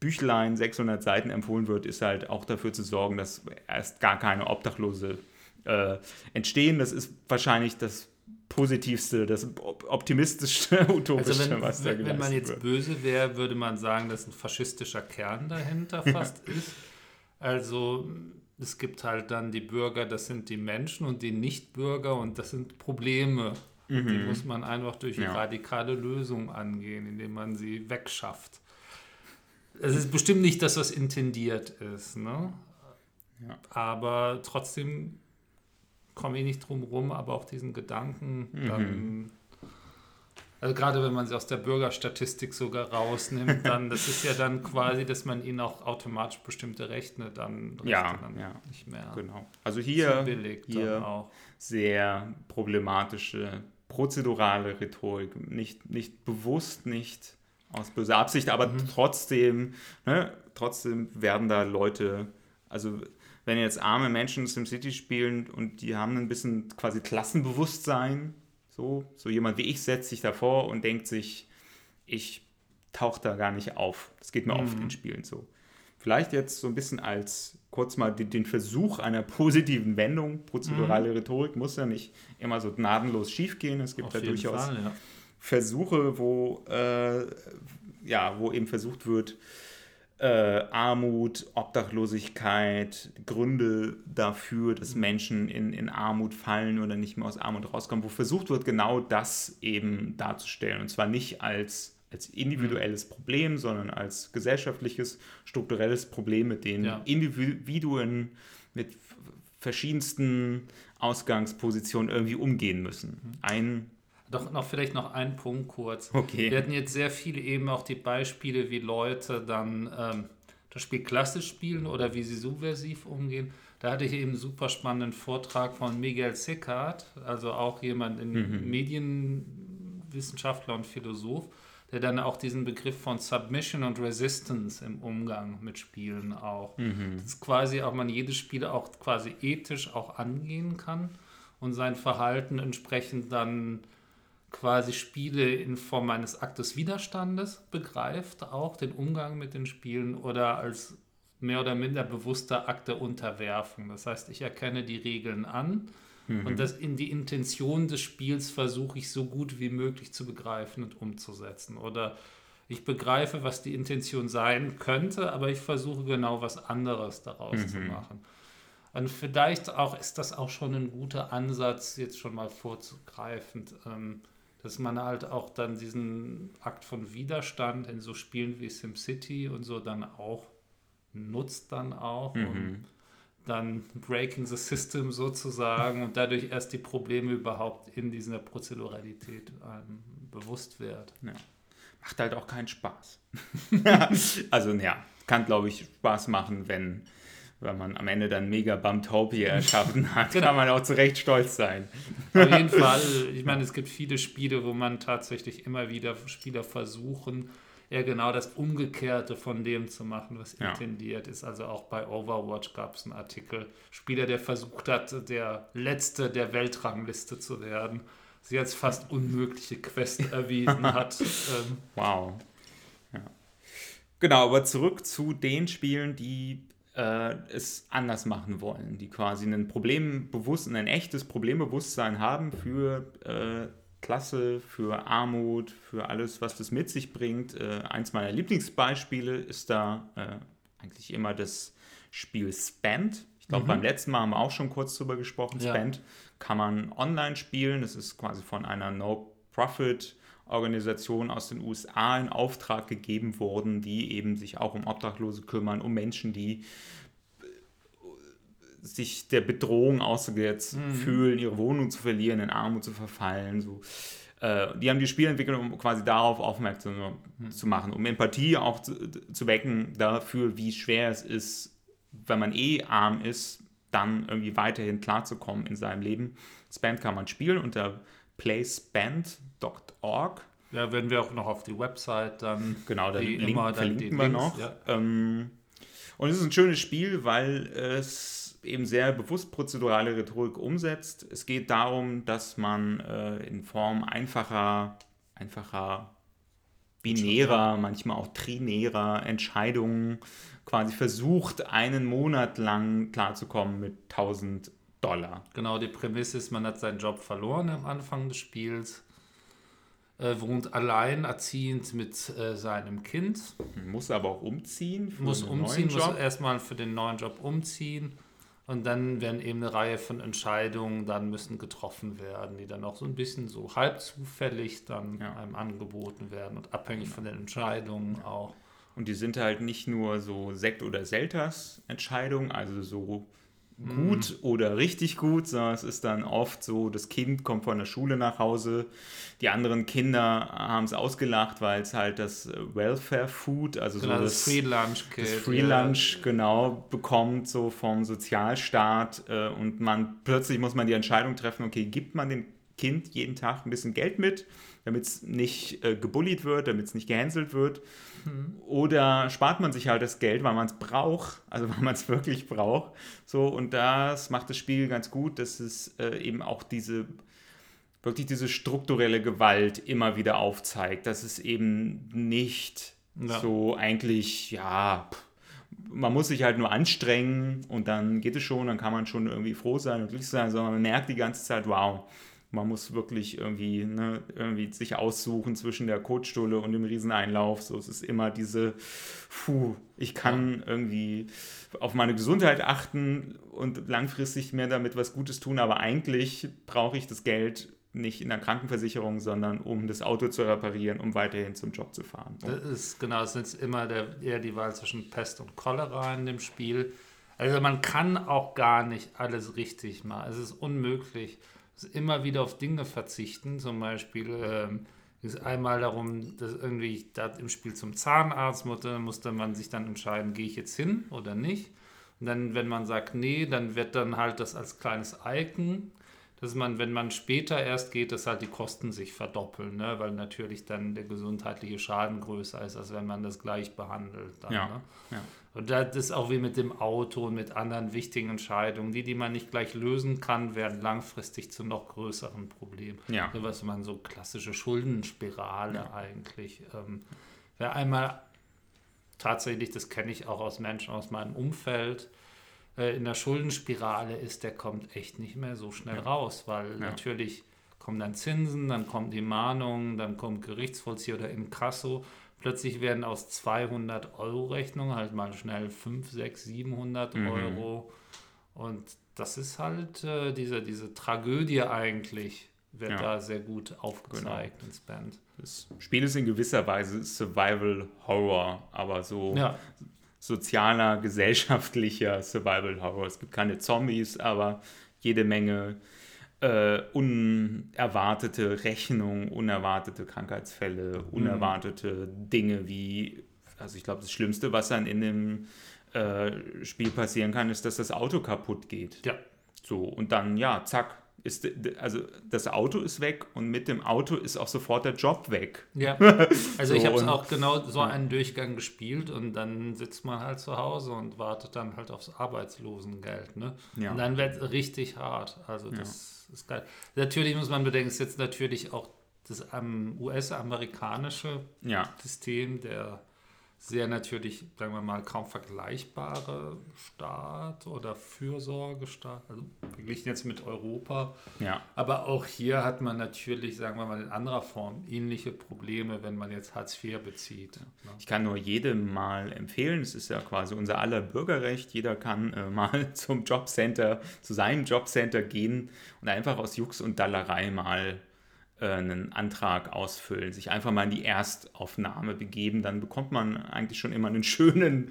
Büchlein 600 Seiten empfohlen wird, ist halt auch dafür zu sorgen, dass erst gar keine Obdachlose äh, entstehen. Das ist wahrscheinlich das positivste, das op- optimistischste, utopischste, Also wenn, was da wenn, wenn man geleistet jetzt wird. böse wäre, würde man sagen, dass ein faschistischer Kern dahinter fast ist. Also es gibt halt dann die Bürger, das sind die Menschen und die Nichtbürger und das sind Probleme. Und Die muss man einfach durch eine Ja. radikale Lösung angehen, indem man sie wegschafft. Es ist bestimmt nicht das, was intendiert ist, ne? Ja. Aber trotzdem komme ich nicht drum rum, aber auch diesen Gedanken dann also gerade wenn man sie aus der Bürgerstatistik sogar rausnimmt, dann das ist ja dann quasi, dass man ihnen auch automatisch bestimmte Rechte dann, Rechte Ja, dann ja. nicht mehr Genau. Also hier, hier sehr problematische prozedurale Rhetorik, nicht, nicht bewusst, nicht aus böser Absicht, aber mhm. trotzdem, ne, trotzdem werden da Leute, also wenn jetzt arme Menschen SimCity spielen und die haben ein bisschen quasi Klassenbewusstsein, so, so jemand wie ich setzt sich davor und denkt sich, ich tauche da gar nicht auf. Das geht mir mhm. oft in Spielen so. Vielleicht jetzt so ein bisschen als kurz mal den, den Versuch einer positiven Wendung. Prozedurale mhm. Rhetorik muss ja nicht immer so gnadenlos schief gehen. Es gibt Auf ja durchaus Fall, ja. Versuche, wo, äh, ja, wo eben versucht wird, äh, Armut, Obdachlosigkeit, Gründe dafür, dass Menschen in, in Armut fallen oder nicht mehr aus Armut rauskommen, wo versucht wird, genau das eben darzustellen. Und zwar nicht als, als individuelles Problem, sondern als gesellschaftliches, strukturelles Problem, mit denen ja. Individuen mit verschiedensten Ausgangspositionen irgendwie umgehen müssen. Ein doch noch vielleicht noch ein Punkt kurz. Okay. Wir hatten jetzt sehr viele eben auch die Beispiele, wie Leute dann ähm, das Spiel klassisch spielen oder wie sie subversiv umgehen. Da hatte ich eben einen super spannenden Vortrag von Miguel Sickert, also auch jemand in mhm. Medienwissenschaftler und Philosoph, der dann auch diesen Begriff von Submission und Resistance im Umgang mit Spielen auch. Mhm. Das ist quasi auch man jedes Spiel auch quasi ethisch auch angehen kann und sein Verhalten entsprechend dann quasi Spiele in Form eines Aktes Widerstandes begreift, auch den Umgang mit den Spielen oder als mehr oder minder bewusster Akt der Unterwerfung. Das heißt, ich erkenne die Regeln an mhm. und das in die Intention des Spiels versuche ich so gut wie möglich zu begreifen und umzusetzen. Oder ich begreife, was die Intention sein könnte, aber ich versuche genau was anderes daraus mhm. zu machen. Und vielleicht auch ist das auch schon ein guter Ansatz, jetzt schon mal vorzugreifend. Ähm, dass man halt auch dann diesen Akt von Widerstand in so Spielen wie SimCity und so dann auch nutzt dann auch mhm. und dann Breaking the System sozusagen und dadurch erst die Probleme überhaupt in dieser Prozeduralität ähm, bewusst wird. Ja. Macht halt auch keinen Spaß. also ja, kann glaube ich Spaß machen, wenn wenn man am Ende dann mega Bumptopia erschaffen hat, genau. kann man auch zu Recht stolz sein. Auf jeden Fall. Ich meine, es gibt viele Spiele, wo man tatsächlich immer wieder Spieler versuchen, eher genau das Umgekehrte von dem zu machen, was ja. intendiert ist. Also auch bei Overwatch gab es einen Artikel, Spieler, der versucht hat, der Letzte der Weltrangliste zu werden, sie als fast unmögliche Quest erwiesen hat. Ähm, wow. Ja. Genau, aber zurück zu den Spielen, die äh, es anders machen wollen, die quasi ein Problembewusstsein, ein echtes Problembewusstsein haben für äh, Klasse, für Armut, für alles, was das mit sich bringt. Äh, eins meiner Lieblingsbeispiele ist da äh, eigentlich immer das Spiel Spend. Ich glaube, mhm. beim letzten Mal haben wir auch schon kurz drüber gesprochen. Ja. Spend kann man online spielen. Das ist quasi von einer No-Profit- Organisation aus den USA in Auftrag gegeben worden, die eben sich auch um Obdachlose kümmern, um Menschen, die äh, sich der Bedrohung ausgesetzt mhm. fühlen, ihre Wohnung zu verlieren, in Armut zu verfallen. So. Äh, die haben die Spiele entwickelt, um quasi darauf aufmerksam mhm. zu machen, um Empathie auch zu, zu wecken dafür, wie schwer es ist, wenn man eh arm ist, dann irgendwie weiterhin klarzukommen in seinem Leben. Spend kann man spielen unter placeband.org. Ja, werden wir auch noch auf die Website dann. Genau, dann Link immer, dann verlinken wir Links, noch. Ja. Ähm, und es ist ein schönes Spiel, weil es eben sehr bewusst prozedurale Rhetorik umsetzt. Es geht darum, dass man äh, in Form einfacher, einfacher, binärer, manchmal auch trinärer Entscheidungen quasi versucht, einen Monat lang klarzukommen mit 1000 Dollar. Genau, die Prämisse ist, man hat seinen Job verloren am Anfang des Spiels, äh, wohnt alleinerziehend mit äh, seinem Kind. Muss aber auch umziehen. muss umziehen, muss erstmal für den neuen Job umziehen. Und dann werden eben eine Reihe von Entscheidungen dann müssen getroffen werden, die dann auch so ein bisschen so halb zufällig dann ja. einem angeboten werden und abhängig von den Entscheidungen auch. Und die sind halt nicht nur so Sekt- oder Selters-Entscheidungen, also so gut mhm. oder richtig gut, sondern es ist dann oft so, das Kind kommt von der Schule nach Hause, die anderen Kinder haben es ausgelacht, weil es halt das Welfare Food, also genau, so das, das Free Lunch, das Free Lunch ja. genau bekommt so vom Sozialstaat äh, und man plötzlich muss man die Entscheidung treffen, okay, gibt man dem Kind jeden Tag ein bisschen Geld mit, damit es nicht äh, gebullied wird, damit es nicht gehänselt wird. Mhm. Oder spart man sich halt das Geld, weil man es braucht, also weil man es wirklich braucht. So, und das macht das Spiel ganz gut, dass es äh, eben auch diese wirklich diese strukturelle Gewalt immer wieder aufzeigt, dass es eben nicht ja. so eigentlich, ja, man muss sich halt nur anstrengen und dann geht es schon, dann kann man schon irgendwie froh sein und glücklich sein, sondern man merkt die ganze Zeit, wow, man muss wirklich irgendwie, ne, irgendwie sich aussuchen zwischen der Kotstulle und dem Rieseneinlauf. So, es ist immer diese, puh, ich kann ja. irgendwie auf meine Gesundheit achten und langfristig mir damit was Gutes tun, aber eigentlich brauche ich das Geld nicht in der Krankenversicherung, sondern um das Auto zu reparieren, um weiterhin zum Job zu fahren. Das ist genau, es ist immer der, eher die Wahl zwischen Pest und Cholera in dem Spiel. Also man kann auch gar nicht alles richtig machen. Es ist unmöglich immer wieder auf Dinge verzichten. Zum Beispiel ähm, ist einmal darum, dass irgendwie ich da im Spiel zum Zahnarzt musste, musste man sich dann entscheiden, gehe ich jetzt hin oder nicht. Und dann, wenn man sagt, nee, dann wird dann halt das als kleines Icon, dass man, wenn man später erst geht, dass halt die Kosten sich verdoppeln, ne? weil natürlich dann der gesundheitliche Schaden größer ist, als wenn man das gleich behandelt. Dann, ja, ne? ja. Und das ist auch wie mit dem Auto und mit anderen wichtigen Entscheidungen. Die, die man nicht gleich lösen kann, werden langfristig zu noch größeren Problemen. Ja. So was man so klassische Schuldenspirale ja. eigentlich. Ähm, wer einmal tatsächlich, das kenne ich auch aus Menschen aus meinem Umfeld, äh, in der Schuldenspirale ist, der kommt echt nicht mehr so schnell ja. raus, weil ja. natürlich kommen dann Zinsen, dann kommt die Mahnung, dann kommt Gerichtsvollzieher oder Inkasso Plötzlich werden aus 200 Euro Rechnungen halt mal schnell 5, 6, 700 mhm. Euro. Und das ist halt äh, diese, diese Tragödie eigentlich, wird ja. da sehr gut aufgezeigt genau. ins Band. Das Spiel ist in gewisser Weise Survival Horror, aber so ja. sozialer, gesellschaftlicher Survival Horror. Es gibt keine Zombies, aber jede Menge äh, unerwartete Rechnungen, unerwartete Krankheitsfälle, mhm. unerwartete mhm. Dinge wie, also ich glaube, das Schlimmste, was dann in dem äh, Spiel passieren kann, ist, dass das Auto kaputt geht. Ja. So, und dann, ja, zack, ist, also das Auto ist weg und mit dem Auto ist auch sofort der Job weg. Ja, also so, ich habe es auch genau so ja. einen Durchgang gespielt und dann sitzt man halt zu Hause und wartet dann halt aufs Arbeitslosengeld. Ne? Ja. Und dann wird es richtig hart. Also das ja. ist geil. Natürlich muss man bedenken, es ist jetzt natürlich auch das US-amerikanische System der sehr natürlich, sagen wir mal, kaum vergleichbare Staat oder Fürsorgestaat, also verglichen jetzt mit Europa. Ja. Aber auch hier hat man natürlich, sagen wir mal, in anderer Form ähnliche Probleme, wenn man jetzt Hartz IV bezieht. Ne? Ich kann nur jedem mal empfehlen, es ist ja quasi unser aller Bürgerrecht, jeder kann äh, mal zum Jobcenter, zu seinem Jobcenter gehen und einfach aus Jux und Dallerei mal einen Antrag ausfüllen, sich einfach mal in die Erstaufnahme begeben, dann bekommt man eigentlich schon immer einen schönen,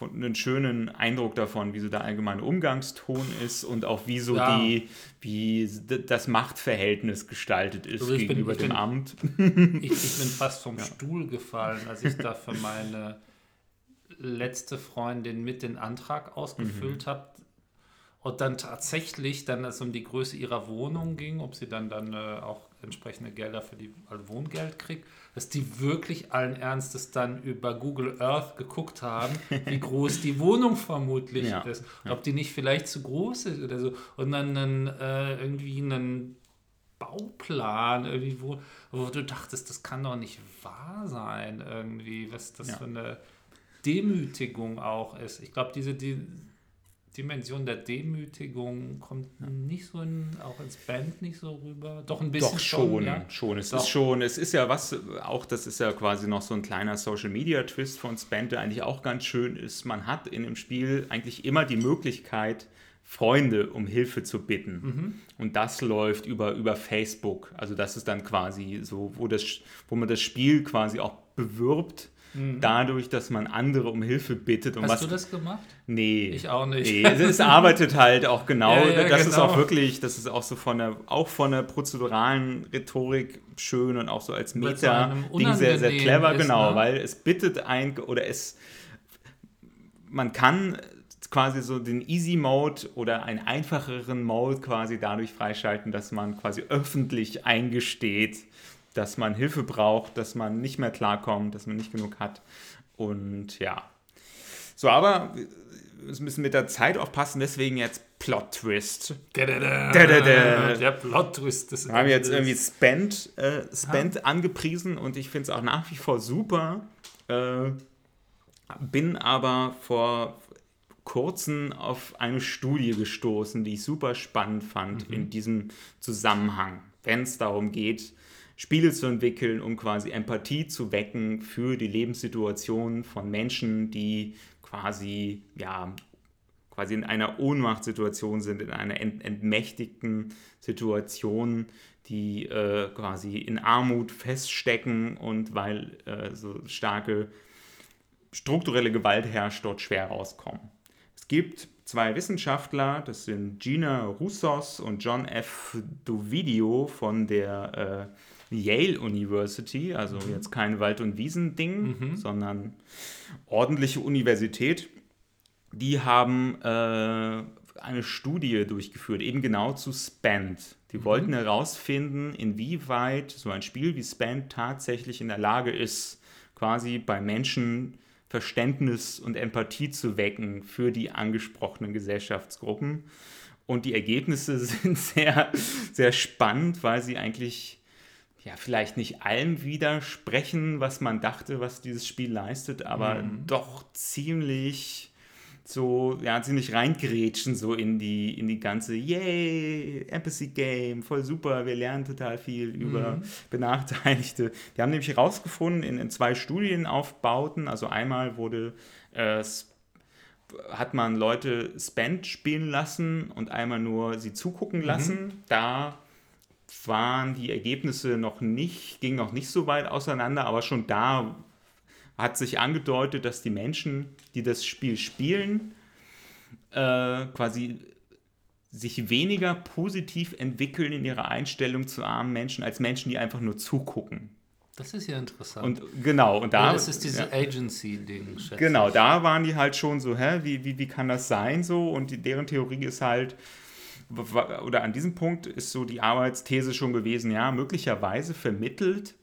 einen schönen Eindruck davon, wie so der allgemeine Umgangston ist und auch wie so ja. die, wie das Machtverhältnis gestaltet ist also gegenüber bin, dem bin, Amt. Ich, ich, bin fast vom ja. Stuhl gefallen, als ich da für meine letzte Freundin mit den Antrag ausgefüllt mhm. habe und dann tatsächlich dann es um die Größe ihrer Wohnung ging, ob sie dann dann äh, auch entsprechende Gelder für die also Wohngeld kriegt, dass die wirklich allen Ernstes dann über Google Earth geguckt haben, wie groß die Wohnung vermutlich ja, ist, ja. ob die nicht vielleicht zu groß ist oder so und dann einen, äh, irgendwie einen Bauplan irgendwie, wo, wo du dachtest, das kann doch nicht wahr sein irgendwie, was das ja. für eine Demütigung auch ist. Ich glaube, diese die, Dimension der Demütigung kommt ja. nicht so in, auch ins Band nicht so rüber. Doch ein bisschen. Doch schon, schon. Ja? schon. Es Doch. ist schon, es ist ja was, auch das ist ja quasi noch so ein kleiner Social Media Twist von Band, der eigentlich auch ganz schön ist. Man hat in dem Spiel eigentlich immer die Möglichkeit, Freunde um Hilfe zu bitten. Mhm. Und das läuft über, über Facebook. Also das ist dann quasi so, wo, das, wo man das Spiel quasi auch bewirbt Mhm. Dadurch, dass man andere um Hilfe bittet. Um Hast was, du das gemacht? Nee. Ich auch nicht. Nee, es arbeitet halt auch genau. Ja, ja, das genau. ist auch wirklich, das ist auch so von der, auch von der prozeduralen Rhetorik schön und auch so als Meta-Ding sehr, sehr clever, ist, genau, ne? weil es bittet ein oder es man kann quasi so den Easy Mode oder einen einfacheren Mode quasi dadurch freischalten, dass man quasi öffentlich eingesteht, dass man Hilfe braucht, dass man nicht mehr klarkommt, dass man nicht genug hat. Und ja. So, aber wir müssen mit der Zeit aufpassen, deswegen jetzt Plot Twist. Da, da, da. Der Plot Twist des Wir haben jetzt irgendwie. Spend, äh, Spend angepriesen und ich finde es auch nach wie vor super. Äh, bin aber vor kurzem auf eine Studie gestoßen, die ich super spannend fand in diesem Zusammenhang, wenn es darum geht, Spiele zu entwickeln, um quasi Empathie zu wecken für die Lebenssituation von Menschen, die quasi, ja, quasi in einer Ohnmachtssituation sind, in einer ent entmächtigten Situation, die äh, quasi in Armut feststecken und weil äh, so starke strukturelle Gewalt herrscht, dort schwer rauskommen. Es gibt zwei Wissenschaftler, das sind Gina Roussos und John F. Dovidio von der äh, Yale University, also jetzt kein Wald- und Wiesending, sondern ordentliche Universität. Die haben äh, eine Studie durchgeführt, eben genau zu Spend. Die wollten herausfinden, inwieweit so ein Spiel wie Spend tatsächlich in der Lage ist, quasi bei Menschen Verständnis und Empathie zu wecken für die angesprochenen Gesellschaftsgruppen. Und die Ergebnisse sind sehr, sehr spannend, weil sie eigentlich ja, vielleicht nicht allem widersprechen, was man dachte, was dieses Spiel leistet, aber doch ziemlich so, ja, ziemlich reingrätschen so in die, in die ganze, yay, Empathy Game, voll super, wir lernen total viel über Benachteiligte. Die haben nämlich herausgefunden in, in zwei Studienaufbauten, also einmal wurde äh, hat man Leute Spend spielen lassen und einmal nur sie zugucken lassen. Da waren die Ergebnisse noch nicht, gingen noch nicht so weit auseinander, aber schon da hat sich angedeutet, dass die Menschen, die das Spiel spielen, äh, quasi sich weniger positiv entwickeln in ihrer Einstellung zu armen Menschen als Menschen, die einfach nur zugucken. Das ist ja interessant. Und genau, und da ja, das ist diese ja. Agency-Ding, Genau, ich. da waren die halt schon so, hä, wie, wie, wie kann das sein so? Und die, deren Theorie ist halt, oder an diesem Punkt ist so die Arbeitsthese schon gewesen, ja, möglicherweise vermittelt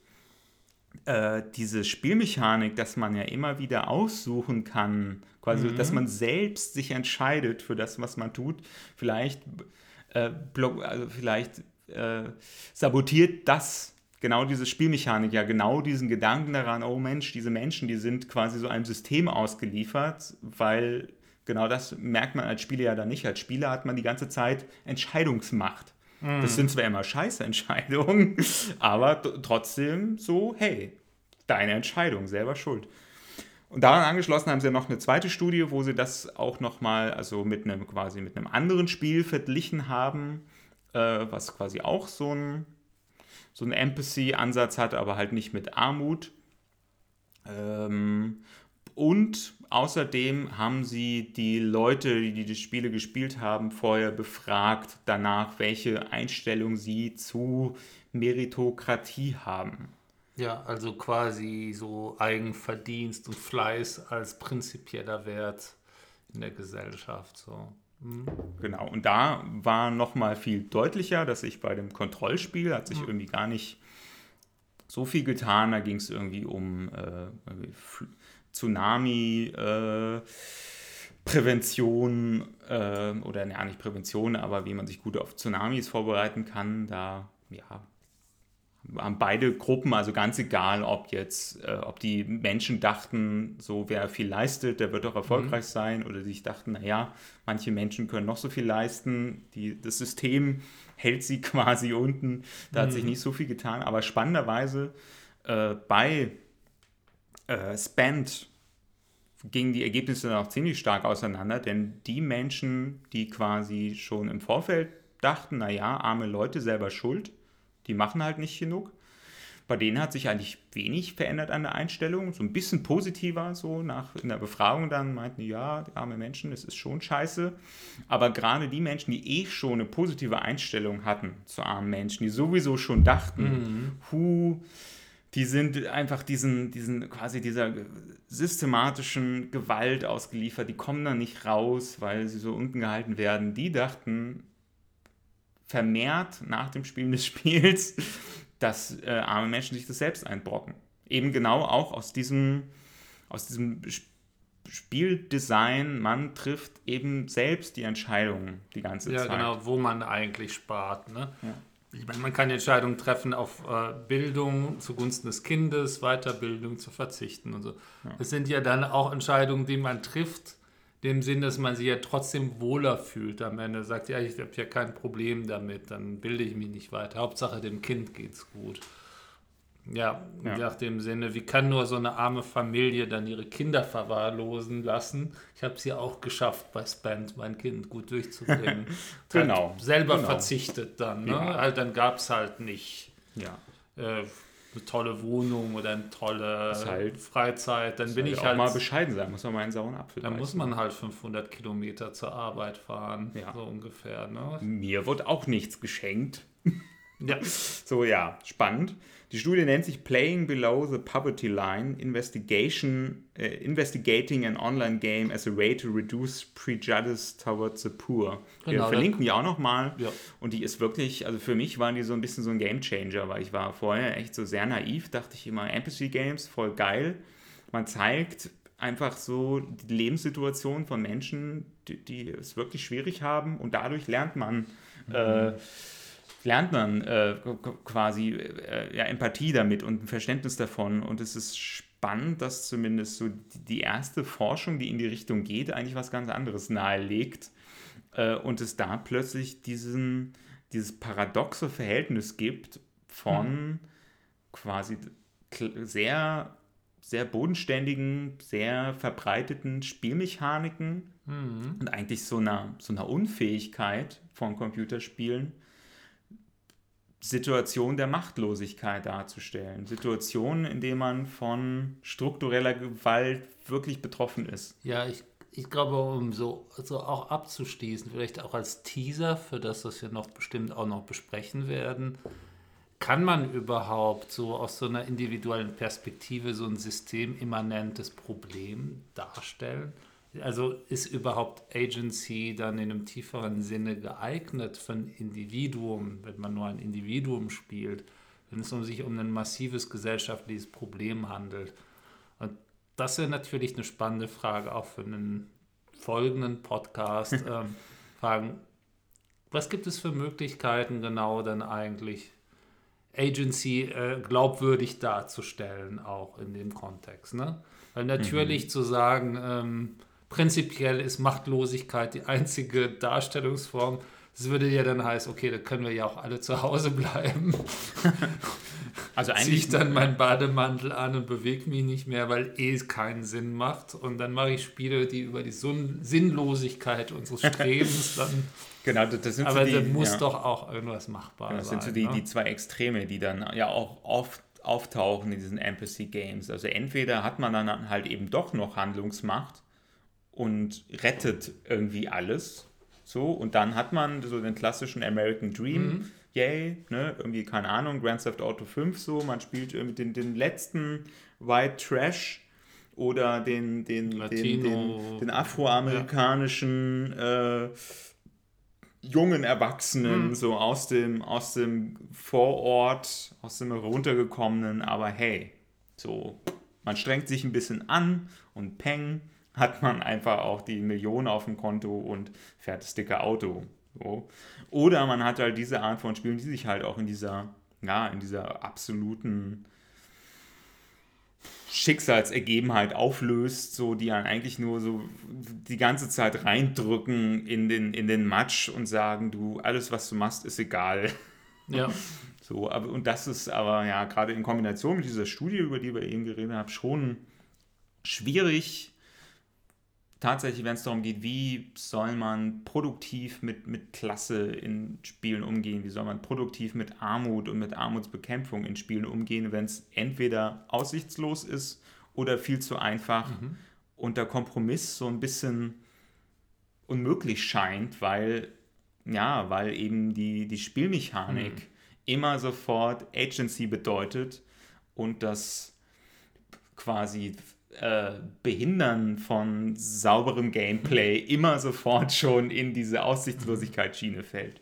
äh, diese Spielmechanik, dass man ja immer wieder aussuchen kann, quasi, dass man selbst sich entscheidet für das, was man tut, vielleicht, äh, block, also vielleicht äh, sabotiert das genau diese Spielmechanik ja genau diesen Gedanken daran, oh Mensch, diese Menschen, die sind quasi so einem System ausgeliefert, weil genau das merkt man als Spieler ja dann nicht. Als Spieler hat man die ganze Zeit Entscheidungsmacht. Das sind zwar immer scheiße Entscheidungen, aber trotzdem so, hey, deine Entscheidung, selber schuld. Und daran angeschlossen haben sie ja noch eine zweite Studie, wo sie das auch nochmal, also mit einem quasi mit einem anderen Spiel verglichen haben, äh, was quasi auch so ein so einen Empathy-Ansatz hat, aber halt nicht mit Armut. Ähm, und außerdem haben sie die Leute, die die Spiele gespielt haben, vorher befragt danach, welche Einstellung sie zu Meritokratie haben. Ja, also quasi so Eigenverdienst und Fleiß als prinzipieller Wert in der Gesellschaft. So. Genau, und da war nochmal viel deutlicher, dass ich bei dem Kontrollspiel hat sich irgendwie gar nicht so viel getan. Da ging es irgendwie um äh, Tsunami, äh, Prävention äh, oder ja, nicht Prävention, aber wie man sich gut auf Tsunamis vorbereiten kann. Da ja, haben beide Gruppen, also ganz egal, ob jetzt, äh, ob die Menschen dachten, so wer viel leistet, der wird doch erfolgreich sein, oder sich dachten, naja, manche Menschen können noch so viel leisten, die, das System hält sie quasi unten, da hat sich nicht so viel getan, aber spannenderweise äh, bei äh, Spend gingen die Ergebnisse dann auch ziemlich stark auseinander, denn die Menschen, die quasi schon im Vorfeld dachten, naja, arme Leute selber schuld, die machen halt nicht genug. Bei denen hat sich eigentlich wenig verändert an der Einstellung, so ein bisschen positiver, so nach in der Befragung dann meinten, die, ja, die arme Menschen, das ist schon scheiße. Aber gerade die Menschen, die eh schon eine positive Einstellung hatten zu armen Menschen, die sowieso schon dachten, hu, die sind einfach diesen, diesen, quasi dieser systematischen Gewalt ausgeliefert. Die kommen da nicht raus, weil sie so unten gehalten werden. Die dachten vermehrt nach dem Spielen des Spiels, dass äh, arme Menschen sich das selbst einbrocken. Eben genau auch aus diesem, aus diesem Spieldesign, man trifft eben selbst die Entscheidungen die ganze ja, Zeit. Ja, genau, wo man eigentlich spart. Ne? Ja. Ich meine, man kann Entscheidungen treffen, auf äh, Bildung zugunsten des Kindes, Weiterbildung zu verzichten und so. Ja. Das sind ja dann auch Entscheidungen, die man trifft, dem Sinn, dass man sich ja trotzdem wohler fühlt am Ende. Sagt, ja, ich habe ja kein Problem damit, dann bilde ich mich nicht weiter. Hauptsache dem Kind geht's gut. Ja, ja, nach dem Sinne, wie kann nur so eine arme Familie dann ihre Kinder verwahrlosen lassen? Ich habe es ja auch geschafft, bei Spend mein Kind gut durchzubringen. genau. Halt selber genau. verzichtet dann. Ne? Ja. Halt, dann gab es halt nicht ja. äh, eine tolle Wohnung oder eine tolle halt, Freizeit. Dann bin halt ich auch halt. mal bescheiden sein, muss man mal einen sauren Apfel Dann beißen. muss man halt 500 Kilometer zur Arbeit fahren, Ja. so ungefähr. Ne? Mir wird auch nichts geschenkt. Ja. So, ja, spannend. Die Studie nennt sich Playing Below the Poverty Line, Investigation, äh, Investigating an Online Game as a Way to Reduce Prejudice Towards the Poor. Wir Genau, verlinken die auch nochmal. Ja. Und die ist wirklich, also für mich waren die so ein bisschen so ein Game Changer, weil ich war vorher echt so sehr naiv, dachte ich immer, Empathy Games, voll geil. Man zeigt einfach so die Lebenssituation von Menschen, die, die es wirklich schwierig haben und dadurch lernt man äh, lernt man äh, quasi äh, ja, Empathie damit und ein Verständnis davon. Und es ist spannend, dass zumindest so die erste Forschung, die in die Richtung geht, eigentlich was ganz anderes nahelegt. Äh, und es da plötzlich diesen, dieses paradoxe Verhältnis gibt von hm. quasi sehr, sehr bodenständigen, sehr verbreiteten Spielmechaniken Mhm. und eigentlich so einer, so einer Unfähigkeit von Computerspielen Situation der Machtlosigkeit darzustellen. Situationen, in denen man von struktureller Gewalt wirklich betroffen ist. Ja, ich, ich glaube, um so, so auch abzuschließen, vielleicht auch als Teaser für das, was wir noch bestimmt auch noch besprechen werden, kann man überhaupt so aus so einer individuellen Perspektive so ein systemimmanentes Problem darstellen? Also ist überhaupt Agency dann in einem tieferen Sinne geeignet für ein Individuum, wenn man nur ein Individuum spielt, wenn es um sich um ein massives gesellschaftliches Problem handelt? Und das wäre natürlich eine spannende Frage auch für einen folgenden Podcast. ähm, fragen, was gibt es für Möglichkeiten genau dann eigentlich Agency äh, glaubwürdig darzustellen, auch in dem Kontext? Ne? Weil natürlich mhm. zu sagen, ähm, prinzipiell ist Machtlosigkeit die einzige Darstellungsform. Das würde ja dann heißen, okay, da können wir ja auch alle zu Hause bleiben. Also Ziehe ich dann meinen Bademantel an und bewege mich nicht mehr, weil eh es keinen Sinn macht. Und dann mache ich Spiele, die über die Sinnlosigkeit unseres Strebens dann. Genau, das sind Aber so die, da muss ja. doch auch irgendwas machbar genau, das sein. sind so die, ne? die zwei Extreme, die dann ja auch oft auftauchen in diesen Empathy Games. Also entweder hat man dann halt eben doch noch Handlungsmacht und rettet irgendwie alles. So, und dann hat man so den klassischen American Dream, Mhm. yay, ne, irgendwie, keine Ahnung, Grand Theft Auto 5 so, man spielt irgendwie den, den letzten White Trash oder den, den, den, den, den afroamerikanischen äh, jungen Erwachsenen, Mhm. so aus dem, aus dem Vorort, aus dem runtergekommenen, aber hey, so, man strengt sich ein bisschen an und peng, hat man einfach auch die Millionen auf dem Konto und fährt das dicke Auto. So. Oder man hat halt diese Art von Spielen, die sich halt auch in dieser, ja, in dieser absoluten Schicksalsergebenheit auflöst, so die dann eigentlich nur so die ganze Zeit reindrücken in den, in den Matsch und sagen, du, alles was du machst, ist egal. Ja. So, aber, und das ist aber ja gerade in Kombination mit dieser Studie, über die wir eben geredet haben, schon schwierig. Tatsächlich, wenn es darum geht, wie soll man produktiv mit, mit Klasse in Spielen umgehen, wie soll man produktiv mit Armut und mit Armutsbekämpfung in Spielen umgehen, wenn es entweder aussichtslos ist oder viel zu einfach Mhm. und der Kompromiss so ein bisschen unmöglich scheint, weil ja, weil eben die, die Spielmechanik Mhm. immer sofort Agency bedeutet und das quasi äh, Behindern von sauberem Gameplay immer sofort schon in diese Aussichtslosigkeitsschiene fällt.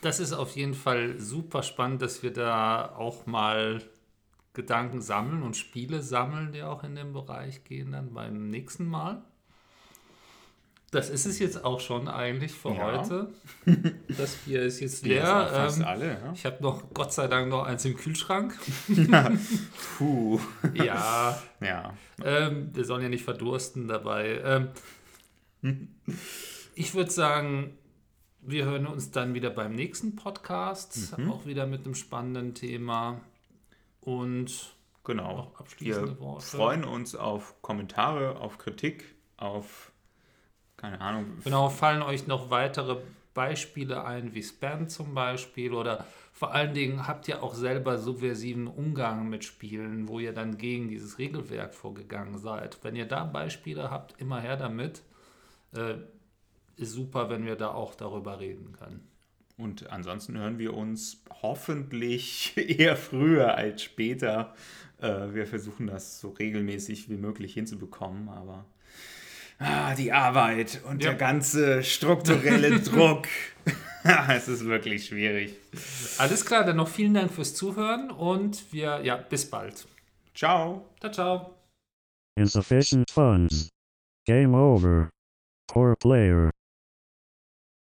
Das ist auf jeden Fall super spannend, dass wir da auch mal Gedanken sammeln und Spiele sammeln, die auch in den Bereich gehen, dann beim nächsten Mal. Das ist es jetzt auch schon eigentlich für Ja. heute. Das Bier ist jetzt leer. fast Ähm, alle, ja. Ich habe noch, Gott sei Dank, noch eins im Kühlschrank. Puh. Ja, Ja. ähm, wir sollen ja nicht verdursten dabei. Ähm, ich würde sagen, wir hören uns dann wieder beim nächsten Podcast, Mhm. auch wieder mit einem spannenden Thema. Und Genau. Noch abschließende Wir Worte. freuen uns auf Kommentare, auf Kritik, auf keine Ahnung. genau, fallen euch noch weitere Beispiele ein, wie Spam zum Beispiel? Oder vor allen Dingen habt ihr auch selber subversiven Umgang mit Spielen, wo ihr dann gegen dieses Regelwerk vorgegangen seid. Wenn ihr da Beispiele habt, immer her damit. Äh, ist super, wenn wir da auch darüber reden können. Und ansonsten hören wir uns hoffentlich eher früher als später. Äh, wir versuchen das so regelmäßig wie möglich hinzubekommen, aber ah, die Arbeit und Ja. der ganze strukturelle Druck, es ist wirklich schwierig. Alles klar, dann noch vielen Dank fürs Zuhören und wir, ja, bis bald. Ciao. Ciao, ciao. Insufficient funds. Game over. Poor player.